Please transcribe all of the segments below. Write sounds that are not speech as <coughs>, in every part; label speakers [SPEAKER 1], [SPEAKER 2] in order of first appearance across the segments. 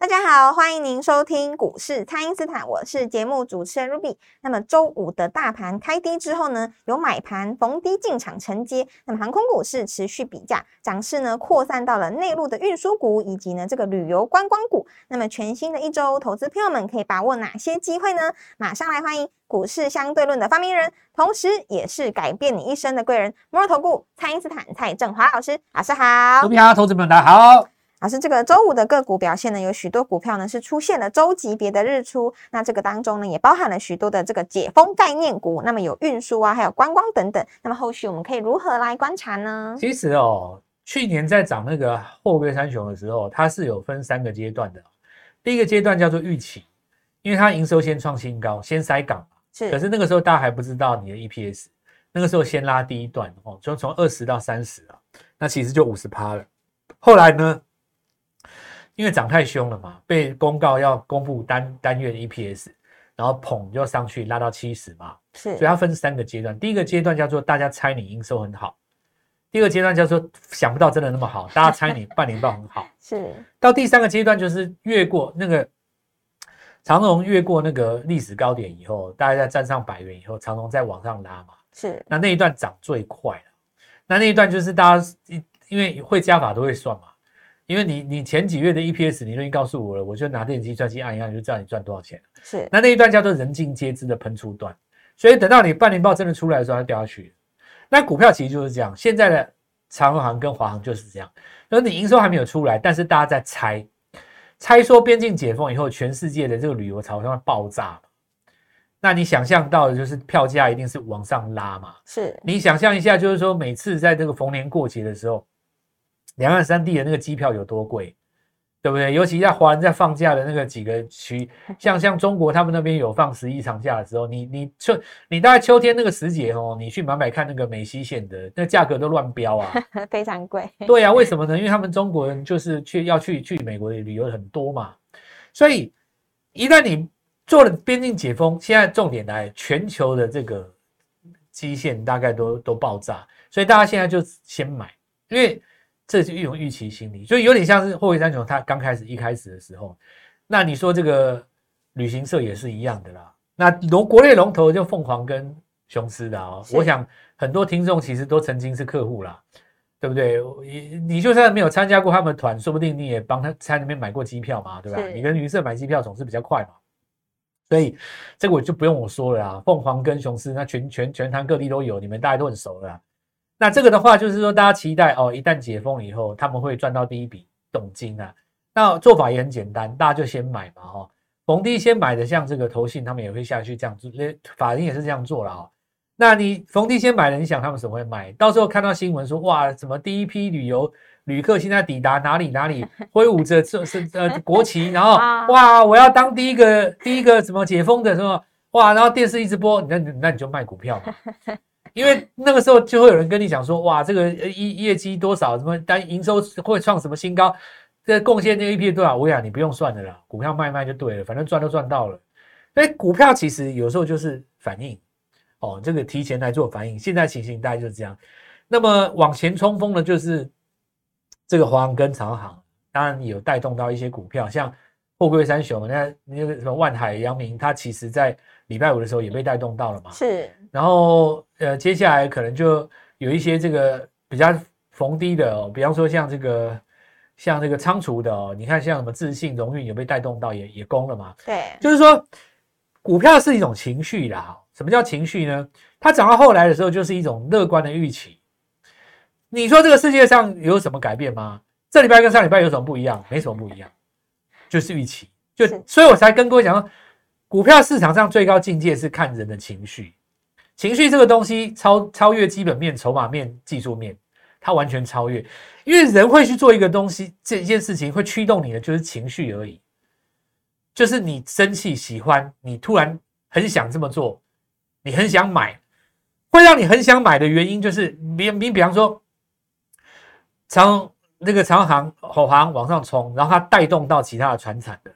[SPEAKER 1] 大家好，欢迎您收听股市蔡因斯坦，我是节目主持人 Ruby。那么周五的大盘开低之后呢，有买盘逢低进场承接，那么航空股市持续比价，涨势呢扩散到了内陆的运输股以及呢这个旅游观光股。那么全新的一周，投资朋友们可以把握哪些机会呢？马上来欢迎股市相对论的发明人，同时也是改变你一生的贵人——摩尔投顾蔡因斯坦蔡振华老师，老师好。
[SPEAKER 2] 卢比好，投资朋友大家好。
[SPEAKER 1] 老师，这个周五的个股表现呢，有许多股票呢是出现了周级别的日出，那这个当中呢也包含了许多的这个解封概念股，那么有运输啊，还有观光等等。那么后续我们可以如何来观察呢？
[SPEAKER 2] 其实哦，去年在涨那个货柜三雄的时候，它是有分三个阶段的。第一个阶段叫做预期，因为它营收先创新高，先塞港
[SPEAKER 1] 是。
[SPEAKER 2] 可是那个时候大家还不知道你的 EPS，那个时候先拉第一段哦，就从二十到三十啊，那其实就五十趴了。后来呢？因为涨太凶了嘛，被公告要公布单单月的 EPS，然后捧就上去拉到七十嘛，
[SPEAKER 1] 是，
[SPEAKER 2] 所以它分三个阶段。第一个阶段叫做大家猜你营收很好，第二个阶段叫做想不到真的那么好，<laughs> 大家猜你半年报很好，
[SPEAKER 1] 是。
[SPEAKER 2] 到第三个阶段就是越过那个长荣越过那个历史高点以后，大家在站上百元以后，长荣再往上拉嘛，
[SPEAKER 1] 是。
[SPEAKER 2] 那那一段涨最快了，那那一段就是大家因为会加法都会算嘛。因为你你前几月的 EPS 你都已经告诉我了，我就拿电子计算机按一按就知道你赚多少钱
[SPEAKER 1] 是，
[SPEAKER 2] 那那一段叫做人尽皆知的喷出段，所以等到你半年报真的出来的时候，它掉下去。那股票其实就是这样，现在的长航跟华航就是这样，而你营收还没有出来，但是大家在猜，猜说边境解封以后，全世界的这个旅游潮将会爆炸那你想象到的就是票价一定是往上拉嘛？
[SPEAKER 1] 是
[SPEAKER 2] 你想象一下，就是说每次在这个逢年过节的时候。两岸三地的那个机票有多贵，对不对？尤其在华人在放假的那个几个区，<laughs> 像像中国他们那边有放十一长假的时候，你你秋你大概秋天那个时节哦，你去买买看那个美西线的，那价格都乱飙啊，<laughs>
[SPEAKER 1] 非常贵。
[SPEAKER 2] 对啊，为什么呢？因为他们中国人就是去要去去美国旅游很多嘛，所以一旦你做了边境解封，现在重点来全球的这个基线大概都都爆炸，所以大家现在就先买，因为。这是一种预期心理，所以有点像是货柜三雄，它刚开始一开始的时候，那你说这个旅行社也是一样的啦。那龙国内龙头就凤凰跟雄狮的哦，我想很多听众其实都曾经是客户啦，对不对？你你就算没有参加过他们团，说不定你也帮他在那边买过机票嘛，对吧？你跟旅行社买机票总是比较快嘛，所以这个我就不用我说了啊。凤凰跟雄狮，那全全全台各地都有，你们大家都很熟了。那这个的话，就是说大家期待哦，一旦解封以后，他们会赚到第一笔动金啊。那做法也很简单，大家就先买嘛，哈，逢低先买的，像这个投信，他们也会下去这样做，法人也是这样做了哦。那你逢低先买的，你想他们怎么会买？到时候看到新闻说，哇，什么第一批旅游旅客现在抵达哪里哪里，挥舞着这是呃国旗，然后 <laughs> 哇，我要当第一个第一个什么解封的，是吧？哇，然后电视一直播，那那你就卖股票嘛。<laughs> 因为那个时候就会有人跟你讲说，哇，这个业业绩多少，什么单营收会创什么新高，这贡献那 A P 多少，我讲你不用算的啦，股票卖卖就对了，反正赚都赚到了。所以股票其实有时候就是反应，哦，这个提前来做反应。现在情形大概就是这样。那么往前冲锋的，就是这个华航跟长航，当然有带动到一些股票，像货柜三雄，那那个什么万海、阳明，它其实在礼拜五的时候也被带动到了嘛。
[SPEAKER 1] 是。
[SPEAKER 2] 然后，呃，接下来可能就有一些这个比较逢低的哦，比方说像这个，像这个仓储的哦，你看像什么自信、荣运有被带动到，也也攻了嘛。
[SPEAKER 1] 对，
[SPEAKER 2] 就是说，股票是一种情绪啦。什么叫情绪呢？它涨到后来的时候，就是一种乐观的预期。你说这个世界上有什么改变吗？这礼拜跟上礼拜有什么不一样？没什么不一样，就是预期。就所以我才跟各位讲说，股票市场上最高境界是看人的情绪。情绪这个东西超超越基本面、筹码面、技术面，它完全超越。因为人会去做一个东西，这件事情会驱动你的就是情绪而已。就是你生气、喜欢，你突然很想这么做，你很想买，会让你很想买的原因就是你你比方说长那个长航、后航往上冲，然后它带动到其他的船产的，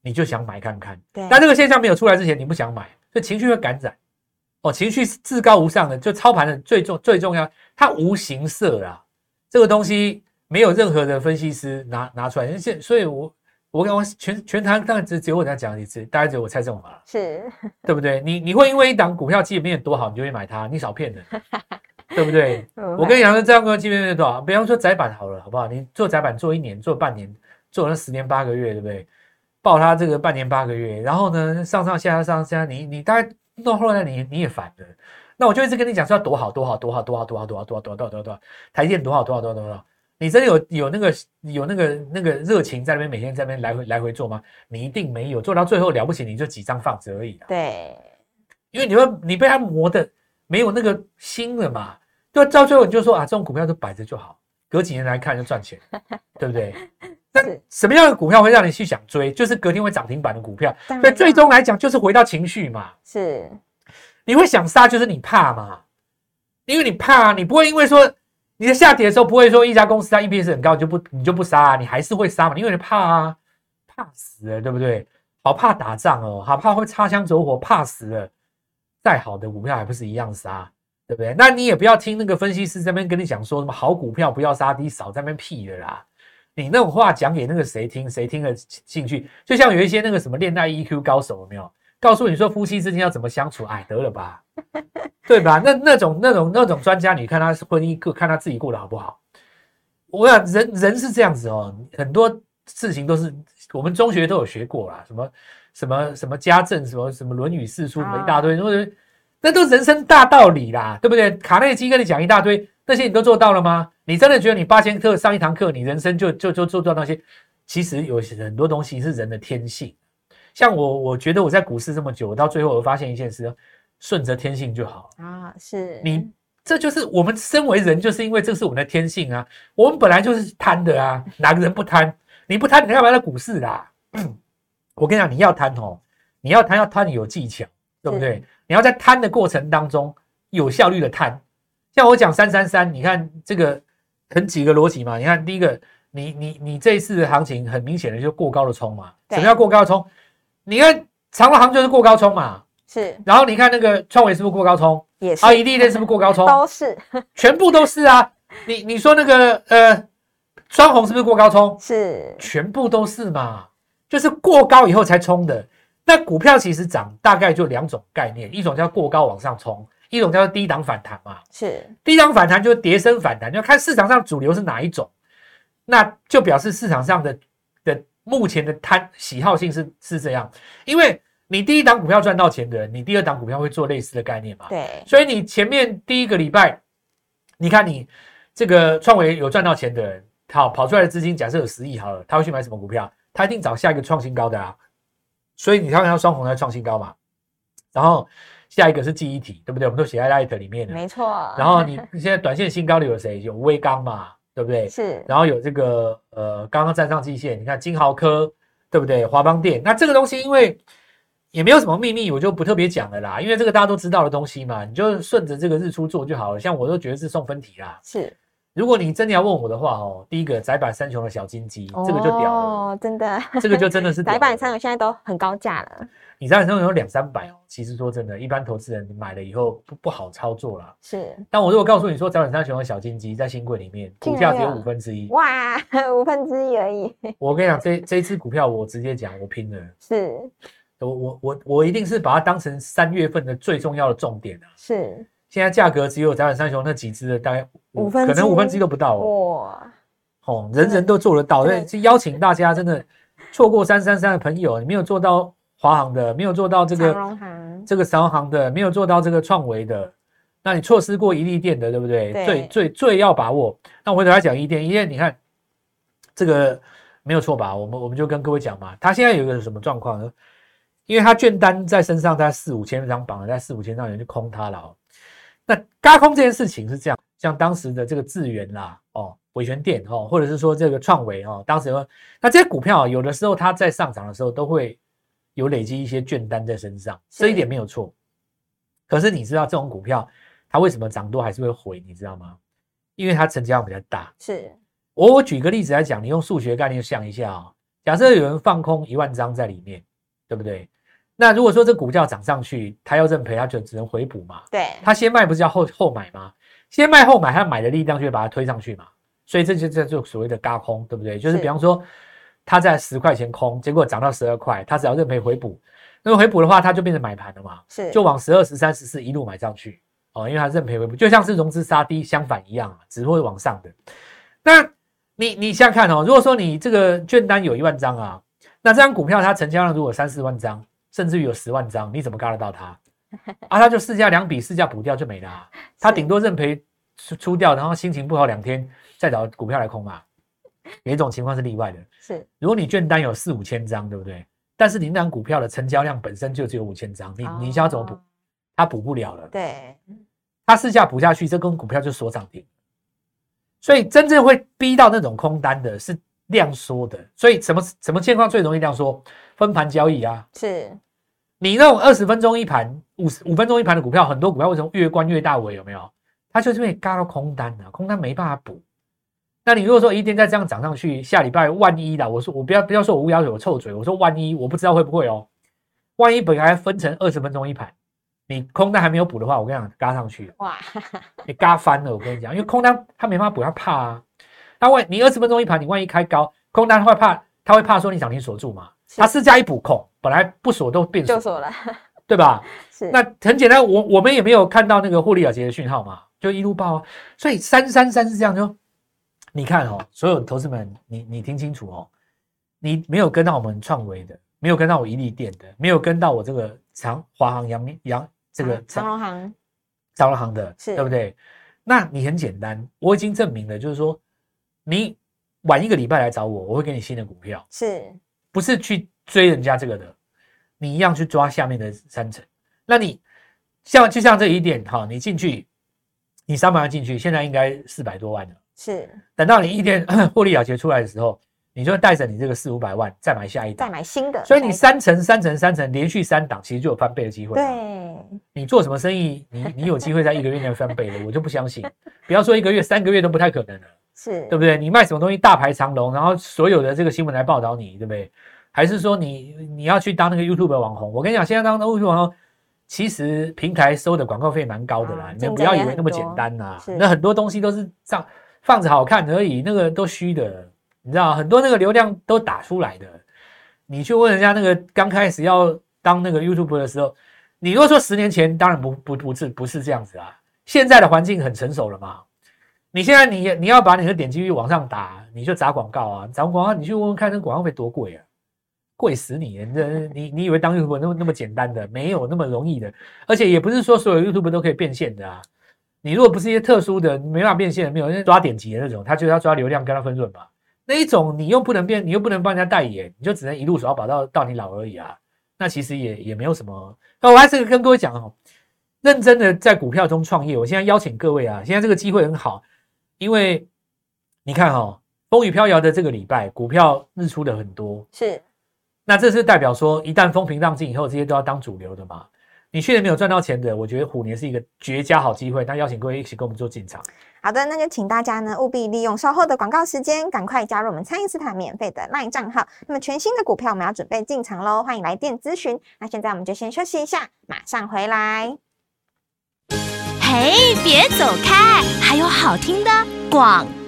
[SPEAKER 2] 你就想买看看。
[SPEAKER 1] 对，
[SPEAKER 2] 但这个现象没有出来之前，你不想买，所以情绪会感染。哦，情绪是至高无上的，就操盘的最重最重要，它无形色啊，这个东西没有任何的分析师拿拿出来。现所以，我我我全全台当然只只有我在讲一次，大家只有我蔡正华了，
[SPEAKER 1] 是
[SPEAKER 2] 对不对？你你会因为一档股票基本面多好，你就会买它？你少骗人，<laughs> 对不对？我跟你讲，这样个基本面多少？比方说窄板好了，好不好？你做窄板做一年，做半年，做了十年八个月，对不对？报它这个半年八个月，然后呢上上下下上下，你你大概。到后来你你也烦了，那我就一直跟你讲说要多好多好多好多好多好多好多好多好多好多好，台电多好多好多多少，你真的有有那个有那个那个热情在那边每天在那边来回来回做吗？你一定没有，做到最后了不起你就几张放着而已。
[SPEAKER 1] 对，
[SPEAKER 2] 因为你会你被他磨的没有那个心了嘛，对，到最后你就说啊，这种股票都摆着就好，隔几年来看就赚钱，对不对？那什么样的股票会让你去想追？就是隔天会涨停板的股票。所以最终来讲，就是回到情绪嘛。
[SPEAKER 1] 是，
[SPEAKER 2] 你会想杀，就是你怕嘛？因为你怕，啊你不会因为说你在下跌的时候，不会说一家公司它 EPS 很高，就不你就不杀啊？你还是会杀嘛？因为你怕啊，怕死了，对不对？好怕打仗哦，好怕会擦枪走火，怕死了。再好的股票还不是一样杀，对不对？那你也不要听那个分析师这边跟你讲说什么好股票不要杀低，少在那边屁的啦。你那种话讲给那个谁听，谁听了兴趣？就像有一些那个什么恋爱 EQ 高手，有没有告诉你说夫妻之间要怎么相处？哎，得了吧，<laughs> 对吧？那那种那种那种专家，你看他婚姻过，看他自己过得好不好？我想人人是这样子哦，很多事情都是我们中学都有学过啦，什么什么什么家政，什么什么《论语》四书，一大堆，那都人生大道理啦，对不对？卡内基跟你讲一大堆。那些你都做到了吗？你真的觉得你八千课上一堂课，你人生就就就做到那些？其实有很多东西是人的天性。像我，我觉得我在股市这么久，到最后我发现一件事：顺着天性就好
[SPEAKER 1] 啊。是
[SPEAKER 2] 你，这就是我们身为人，就是因为这是我们的天性啊。我们本来就是贪的啊，哪个人不贪？你不贪，你干嘛在股市啦？<clears throat> 我跟你讲，你要贪哦，你要贪要贪，你有技巧，对不对？你要在贪的过程当中有效率的贪。像我讲三三三，你看这个很几个逻辑嘛？你看第一个，你你你这一次的行情很明显的就过高的冲嘛？什么叫过高冲？你看长隆行就是过高冲嘛？
[SPEAKER 1] 是。
[SPEAKER 2] 然后你看那个创维是不是过高冲？
[SPEAKER 1] 也是。
[SPEAKER 2] 啊，一利电是不是过高冲？
[SPEAKER 1] 都是。
[SPEAKER 2] 全部都是啊！你你说那个呃，双红是不是过高冲？
[SPEAKER 1] 是。
[SPEAKER 2] 全部都是嘛？就是过高以后才冲的。那股票其实涨大概就两种概念，一种叫过高往上冲。一种叫做低档反弹嘛，
[SPEAKER 1] 是。
[SPEAKER 2] 低档反弹就是跌升反弹，要看市场上主流是哪一种，那就表示市场上的的目前的贪喜好性是是这样，因为你第一档股票赚到钱的人，你第二档股票会做类似的概念嘛，
[SPEAKER 1] 对，
[SPEAKER 2] 所以你前面第一个礼拜，你看你这个创维有赚到钱的人，好跑出来的资金假设有十亿好了，他会去买什么股票？他一定找下一个创新高的啊，所以你看看双红在创新高嘛，然后。下一个是记忆体，对不对？我们都写在 Light 里面的，
[SPEAKER 1] 没错。
[SPEAKER 2] 然后你 <laughs> 现在短线新高的有谁？有微钢嘛，对不对？
[SPEAKER 1] 是。
[SPEAKER 2] 然后有这个呃，刚刚站上季线，你看金豪科，对不对？华邦电，那这个东西因为也没有什么秘密，我就不特别讲了啦。因为这个大家都知道的东西嘛，你就顺着这个日出做就好了。像我都觉得是送分题啦。
[SPEAKER 1] 是。
[SPEAKER 2] 如果你真的要问我的话哦，第一个窄板三雄的小金鸡，这个就屌了。哦，
[SPEAKER 1] 真的。
[SPEAKER 2] 这个就真的是
[SPEAKER 1] 窄板三雄现在都很高价了。
[SPEAKER 2] 你在上有两三百哦，其实说真的，一般投资人买了以后不不好操作啦。
[SPEAKER 1] 是，
[SPEAKER 2] 但我如果告诉你说，窄板三雄的小金鸡在新贵里面，股价只有五分之一，
[SPEAKER 1] 哇，<laughs> 五分之一而已。
[SPEAKER 2] 我跟你讲，这这一支股票，我直接讲，我拼了。
[SPEAKER 1] 是，
[SPEAKER 2] 我我我我一定是把它当成三月份的最重要的重点啊。
[SPEAKER 1] 是，
[SPEAKER 2] 现在价格只有早晚三雄那几只的，大概五分，可能五分之一都不到哦。哇，哦，人人都做得到，所以邀请大家真的错过三三三的朋友，你没有做到。华航的没有做到这个，这个长航的没有做到这个创维的，那你错失过一利店的，对不对？最最最要把握。那我回头来讲一店，一店你看这个没有错吧？我们我们就跟各位讲嘛，他现在有一个什么状况呢？因为他券单在身上，在四五千张绑了，在四五千张人就空它了。那嘎空这件事情是这样，像当时的这个智源啦，哦，伟权店哦，或者是说这个创维哦，当时那这些股票有的时候它在上涨的时候都会。有累积一些券单在身上，这一点没有错。可是你知道这种股票它为什么涨多还是会回？你知道吗？因为它成交量比较大。
[SPEAKER 1] 是
[SPEAKER 2] 我我举个例子来讲，你用数学概念想一下啊、假设有人放空一万张在里面，对不对？那如果说这股价涨上去，他要认赔，他就只能回补嘛。
[SPEAKER 1] 对，
[SPEAKER 2] 他先卖不是要后后买吗？先卖后买，他买的力量就会把它推上去嘛。所以这就这就所谓的嘎空，对不对？就是
[SPEAKER 1] 是
[SPEAKER 2] 比方说他在十块钱空，结果涨到十二块，他只要认赔回补，那么回补的话，他就变成买盘了嘛，
[SPEAKER 1] 是
[SPEAKER 2] 就往十二、十三、十四一路买上去哦，因为他认赔回补，就像是融资杀低相反一样啊，只会往上的。那你你想想看哦，如果说你这个券单有一万张啊，那这张股票它成交量如果三四万张，甚至于有十万张，你怎么嘎得到它？<laughs> 啊，他就市价两笔，市价补掉就没了、啊，<laughs> 它顶多认赔出出掉，然后心情不好两天再找股票来空嘛。有一种情况是例外的，
[SPEAKER 1] 是
[SPEAKER 2] 如果你券单有四五千张，对不对？但是你那张股票的成交量本身就只有五千张，你你想要怎么补
[SPEAKER 1] 哦？
[SPEAKER 2] 它补不了了。
[SPEAKER 1] 对，
[SPEAKER 2] 它市价补下去，这根股票就锁涨停。所以真正会逼到那种空单的是量缩的。所以什么什么情况最容易量缩？分盘交易啊！
[SPEAKER 1] 是
[SPEAKER 2] 你那种二十分钟一盘、五十五分钟一盘的股票，很多股票为什么越关越大尾？有没有？它就是因为嘎到空单啊，空单没办法补。那你如果说一天再这样涨上去，下礼拜万一啦，我说我不要不要说我乌鸦嘴，我臭嘴，我说万一我不知道会不会哦。万一本来分成二十分钟一盘，你空单还没有补的话，我跟你讲，嘎上去了。
[SPEAKER 1] 哇，
[SPEAKER 2] 你嘎翻了，我跟你讲，因为空单它没办法补，它怕啊。那万你二十分钟一盘，你万一开高，空单它会怕，它会怕说你涨停锁住嘛。
[SPEAKER 1] 是
[SPEAKER 2] 它市价一补空，本来不锁都变锁，
[SPEAKER 1] 就锁了，<laughs>
[SPEAKER 2] 对吧？<laughs>
[SPEAKER 1] 是。
[SPEAKER 2] 那很简单，我我们也没有看到那个获利了结的讯号嘛，就一路爆啊。所以三三三是这样，就你看哦，所有投资们，你你听清楚哦，你没有跟到我们创维的，没有跟到我一利店的，没有跟到我这个长华航、阳明、阳这个
[SPEAKER 1] 长荣行
[SPEAKER 2] 长荣行的，
[SPEAKER 1] 是。
[SPEAKER 2] 对不对？那你很简单，我已经证明了，就是说你晚一个礼拜来找我，我会给你新的股票，
[SPEAKER 1] 是。
[SPEAKER 2] 不是去追人家这个的，你一样去抓下面的三层。那你像就像这一点哈，你进去，你三百万进去，现在应该四百多万了。
[SPEAKER 1] 是，
[SPEAKER 2] 等到你一天 <coughs> 获利了结出来的时候，你就带着你这个四五百万再买下一档再。
[SPEAKER 1] 买新的，
[SPEAKER 2] 所以你三层、三层、三层连续三档，其实就有翻倍的机会。，
[SPEAKER 1] 对
[SPEAKER 2] 你做什么生意，你你有机会在一个月内翻倍的，我就不相信。不要说一个月，三个月都不太可能了。
[SPEAKER 1] 是，
[SPEAKER 2] 对不对？你卖什么东西大排长龙，然后所有的这个新闻来报道你，对不对？还是说你你要去当那个 YouTube 网红？我跟你讲，现在当 YouTube 网红，其实平台收的广告费蛮高的啦，
[SPEAKER 1] 啊
[SPEAKER 2] 你们不要以为那么简单呐、那很多东西都是上放着好看而已，那个都虚的，你知道，很多那个流量都打出来的。你去问人家那个刚开始要当那个 YouTube 的时候，你如果说十年前，当然不不不是不是这样子啊，现在的环境很成熟了嘛。你现在你你要把你的点击率往上打，你就砸广告啊，砸广告你去问问看，那广告费多贵啊，贵死你！你你你以为当 YouTube 那么那么简单的，没有那么容易的，而且也不是说所有 YouTube 都可以变现的啊。你如果不是一些特殊的，没办法变现的，没有人抓点击的那种，他就要抓流量跟他分润嘛。那一种你又不能变，你又不能帮人家代言，你就只能一路耍宝到到你老而已啊。那其实也也没有什么。那我还是跟各位讲哦，认真的在股票中创业，我现在邀请各位啊，现在这个机会很好，因为你看哦，风雨飘摇的这个礼拜，股票日出的很多，
[SPEAKER 1] 是
[SPEAKER 2] 那这是代表说，一旦风平浪静以后，这些都要当主流的嘛。你去年没有赚到钱的，我觉得虎年是一个绝佳好机会。那邀请各位一起跟我们做进场。
[SPEAKER 1] 好的，那就请大家呢务必利用稍后的广告时间，赶快加入我们蔡因斯坦免费的 LINE 账号。那么全新的股票我们要准备进场喽，欢迎来电咨询。那现在我们就先休息一下，马上回来。
[SPEAKER 3] 嘿，别走开，还有好听的广告。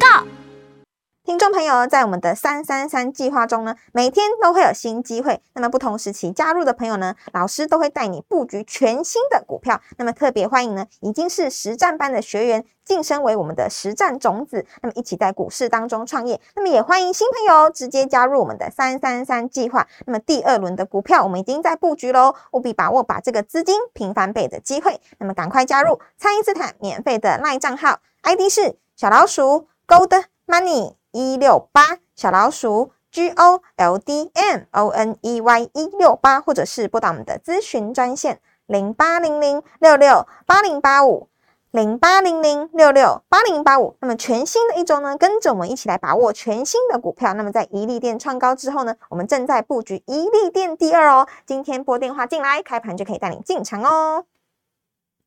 [SPEAKER 1] 听众朋友，在我们的三三三计划中呢，每天都会有新机会。那么不同时期加入的朋友呢，老师都会带你布局全新的股票。那么特别欢迎呢，已经是实战班的学员晋升为我们的实战种子，那么一起在股市当中创业。那么也欢迎新朋友直接加入我们的三三三计划。那么第二轮的股票我们已经在布局喽，务必把握把这个资金平翻倍的机会。那么赶快加入蔡因斯坦免费的 LINE 账号，ID 是小老鼠 Gold Money。一六八小老鼠 G O L D M O N E Y 一六八，或者是拨打我们的咨询专线零八零零六六八零八五零八零零六六八零八五。那么全新的一周呢，跟着我们一起来把握全新的股票。那么在一利店创高之后呢，我们正在布局一利店第二哦。今天拨电话进来，开盘就可以带你进场哦。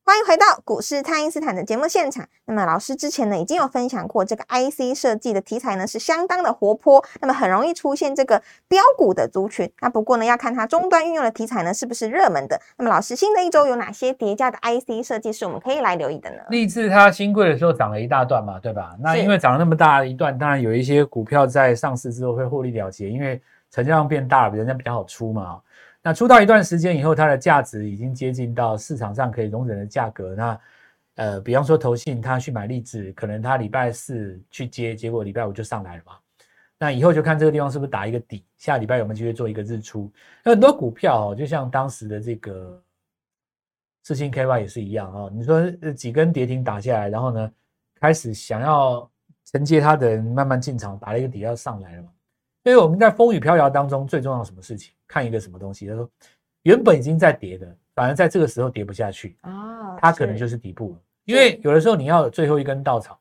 [SPEAKER 1] 欢迎回到股市，爱因斯坦的节目现场。那么老师之前呢已经有分享过，这个 IC 设计的题材呢是相当的活泼，那么很容易出现这个标股的族群。那不过呢要看它终端运用的题材呢是不是热门的。那么老师新的一周有哪些叠加的 IC 设计是我们可以来留意的呢？
[SPEAKER 2] 立志它新贵的时候涨了一大段嘛，对吧？那因为涨了那么大一段，当然有一些股票在上市之后会获利了结，因为成交量变大了，人家比较好出嘛。那出道一段时间以后，它的价值已经接近到市场上可以容忍的价格。那呃，比方说投信，他去买励志，可能他礼拜四去接，结果礼拜五就上来了嘛。那以后就看这个地方是不是打一个底，下礼拜有没有机会做一个日出。很多股票哦，就像当时的这个四星 KY 也是一样啊。你说几根跌停打下来，然后呢，开始想要承接它的人慢慢进场，打了一个底要上来了嘛。所以我们在风雨飘摇当中，最重要什么事情？看一个什么东西？他说，原本已经在跌的，反而在这个时候跌不下去啊，它可能就是底部了。因为有的时候你要最后一根稻草，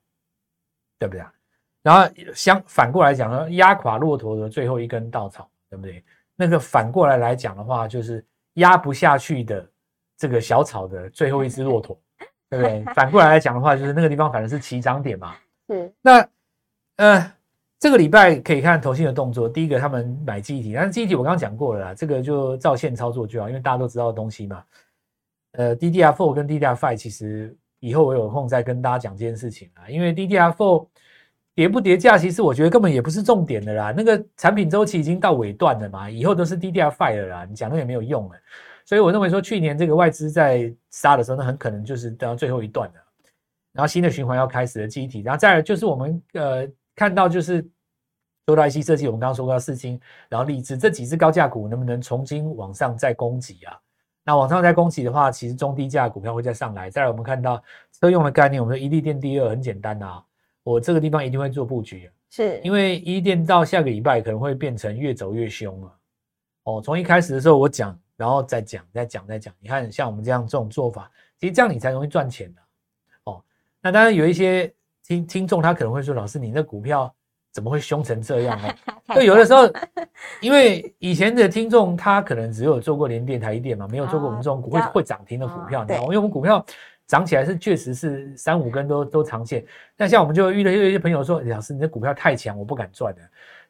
[SPEAKER 2] 对不对？然后相反过来讲呢，压垮骆驼的最后一根稻草，对不对？那个反过来来讲的话，就是压不下去的这个小草的最后一只骆驼，对不对？<laughs> 反过来来讲的话，就是那个地方反正是起涨点嘛。
[SPEAKER 1] 是。
[SPEAKER 2] 那呃。这个礼拜可以看投信的动作。第一个，他们买记忆体，但是记忆体我刚刚讲过了啦，这个就照线操作就好，因为大家都知道的东西嘛。呃，DDR4 跟 DDR5 其实以后我有空再跟大家讲这件事情啊。因为 DDR4 叠不叠价，其实我觉得根本也不是重点的啦。那个产品周期已经到尾段了嘛，以后都是 DDR5 了啦，你讲那也没有用了。所以我认为说，去年这个外资在杀的时候，那很可能就是到最后一段了，然后新的循环要开始的记忆体，然后再就是我们呃。看到就是说到 IC 设计，我们刚刚说过四星，然后立志这几只高价股能不能重新往上再攻击啊？那往上再攻击的话，其实中低价股票会再上来。再来，我们看到车用的概念，我们说一利电第二很简单啊，我这个地方一定会做布局，
[SPEAKER 1] 是
[SPEAKER 2] 因为一利电到下个礼拜可能会变成越走越凶啊。哦，从一开始的时候我讲，然后再讲，再讲，再讲，你看像我们这样这种做法，其实这样你才容易赚钱的。哦，那当然有一些。听听众他可能会说：“老师，你那股票怎么会凶成这样呢？” <laughs> 就有的时候，<laughs> 因为以前的听众他可能只有做过联电、台一电嘛，<laughs> 没有做过我们这种股会会涨停的股票。你知道因为我们股票涨起来是确实是三五根都都长线。那像我们就遇到有一些朋友说：“老师，你的股票太强，我不敢赚的。”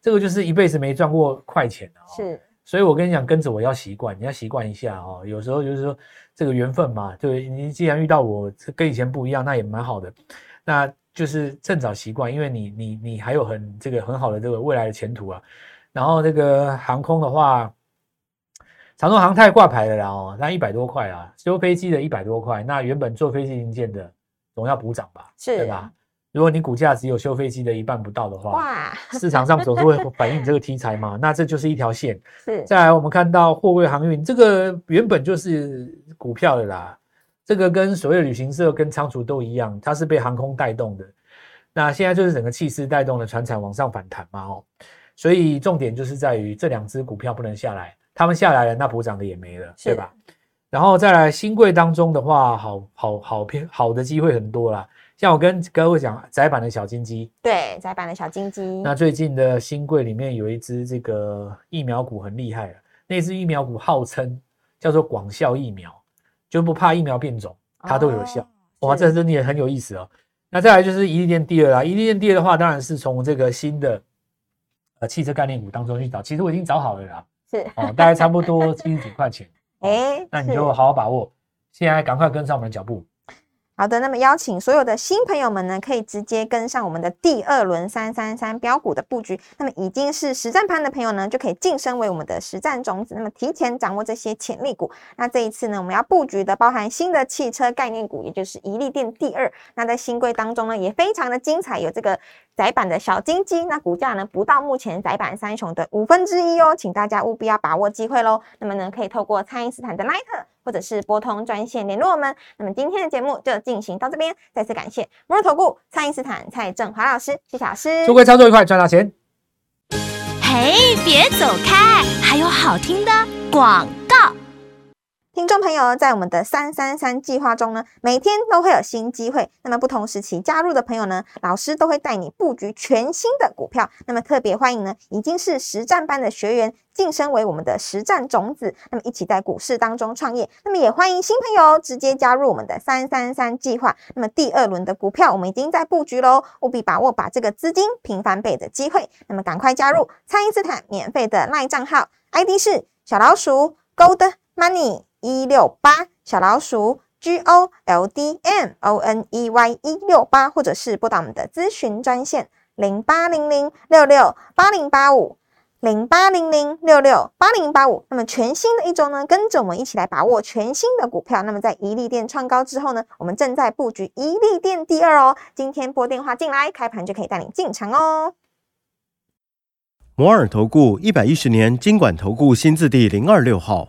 [SPEAKER 2] 这个就是一辈子没赚过快钱的。
[SPEAKER 1] 是，
[SPEAKER 2] 所以我跟你讲，跟着我要习惯，你要习惯一下哦。有时候就是说这个缘分嘛，对你既然遇到我跟以前不一样，那也蛮好的。那。就是趁早习惯，因为你你你还有很这个很好的这个未来的前途啊。然后这个航空的话，长荣航太挂牌的啦哦，那一百多块啊，修飞机的一百多块，那原本坐飞机零件的总要补涨吧，
[SPEAKER 1] 是
[SPEAKER 2] 对吧？如果你股价只有修飞机的一半不到的话，哇，市场上总是会反映这个题材嘛，那这就是一条线。
[SPEAKER 1] 是，
[SPEAKER 2] 再来我们看到货柜航运这个原本就是股票的啦。这个跟所谓的旅行社跟仓储都一样，它是被航空带动的。那现在就是整个气势带动的船产往上反弹嘛，哦，所以重点就是在于这两只股票不能下来，他们下来了，那补涨的也没了，对吧？然后再来新贵当中的话，好好好偏好的机会很多啦。像我跟各位讲窄板的小金鸡，
[SPEAKER 1] 对，窄板的小金鸡。
[SPEAKER 2] 那最近的新贵里面有一只这个疫苗股很厉害了，那只疫苗股号称叫做广效疫苗。就不怕疫苗变种，它都有效哇！这真的也很有意思哦。那再来就是一利电第二啦，一利电第二的话，当然是从这个新的呃汽车概念股当中去找。其实我已经找好了啦，
[SPEAKER 1] 是
[SPEAKER 2] 哦，大概差不多七十几块钱。<laughs>
[SPEAKER 1] 哎，
[SPEAKER 2] 那你就好好把握，现在赶快跟上我们的脚步。
[SPEAKER 1] 好的，那么邀请所有的新朋友们呢，可以直接跟上我们的第二轮三三三标股的布局。那么已经是实战盘的朋友呢，就可以晋升为我们的实战种子。那么提前掌握这些潜力股。那这一次呢，我们要布局的包含新的汽车概念股，也就是一利电第二。那在新贵当中呢，也非常的精彩，有这个窄板的小金鸡。那股价呢，不到目前窄板三雄的五分之一哦，请大家务必要把握机会喽。那么呢，可以透过蔡因斯坦的 Light。或者是拨通专线联络我们。那么今天的节目就进行到这边，再次感谢摩尔投顾蔡因斯坦蔡振华老师，谢谢老师。
[SPEAKER 2] 祝各位操作愉快，赚大钱！
[SPEAKER 3] 嘿，别走开，还有好听的广告。
[SPEAKER 1] 听众朋友，在我们的三三三计划中呢，每天都会有新机会。那么不同时期加入的朋友呢，老师都会带你布局全新的股票。那么特别欢迎呢，已经是实战班的学员晋升为我们的实战种子，那么一起在股市当中创业。那么也欢迎新朋友直接加入我们的三三三计划。那么第二轮的股票我们已经在布局喽，务必把握把这个资金平翻倍的机会。那么赶快加入蔡因斯坦免费的赖账号，ID 是小老鼠 Gold Money。一六八小老鼠 G O L D M O N E Y 一六八，或者是拨打我们的咨询专线零八零零六六八零八五零八零零六六八零八五。那么全新的一周呢，跟着我们一起来把握全新的股票。那么在一利店创高之后呢，我们正在布局一利店第二哦。今天拨电话进来，开盘就可以带你进场哦。
[SPEAKER 4] 摩尔投顾一百一十年经管投顾新字第零二六号。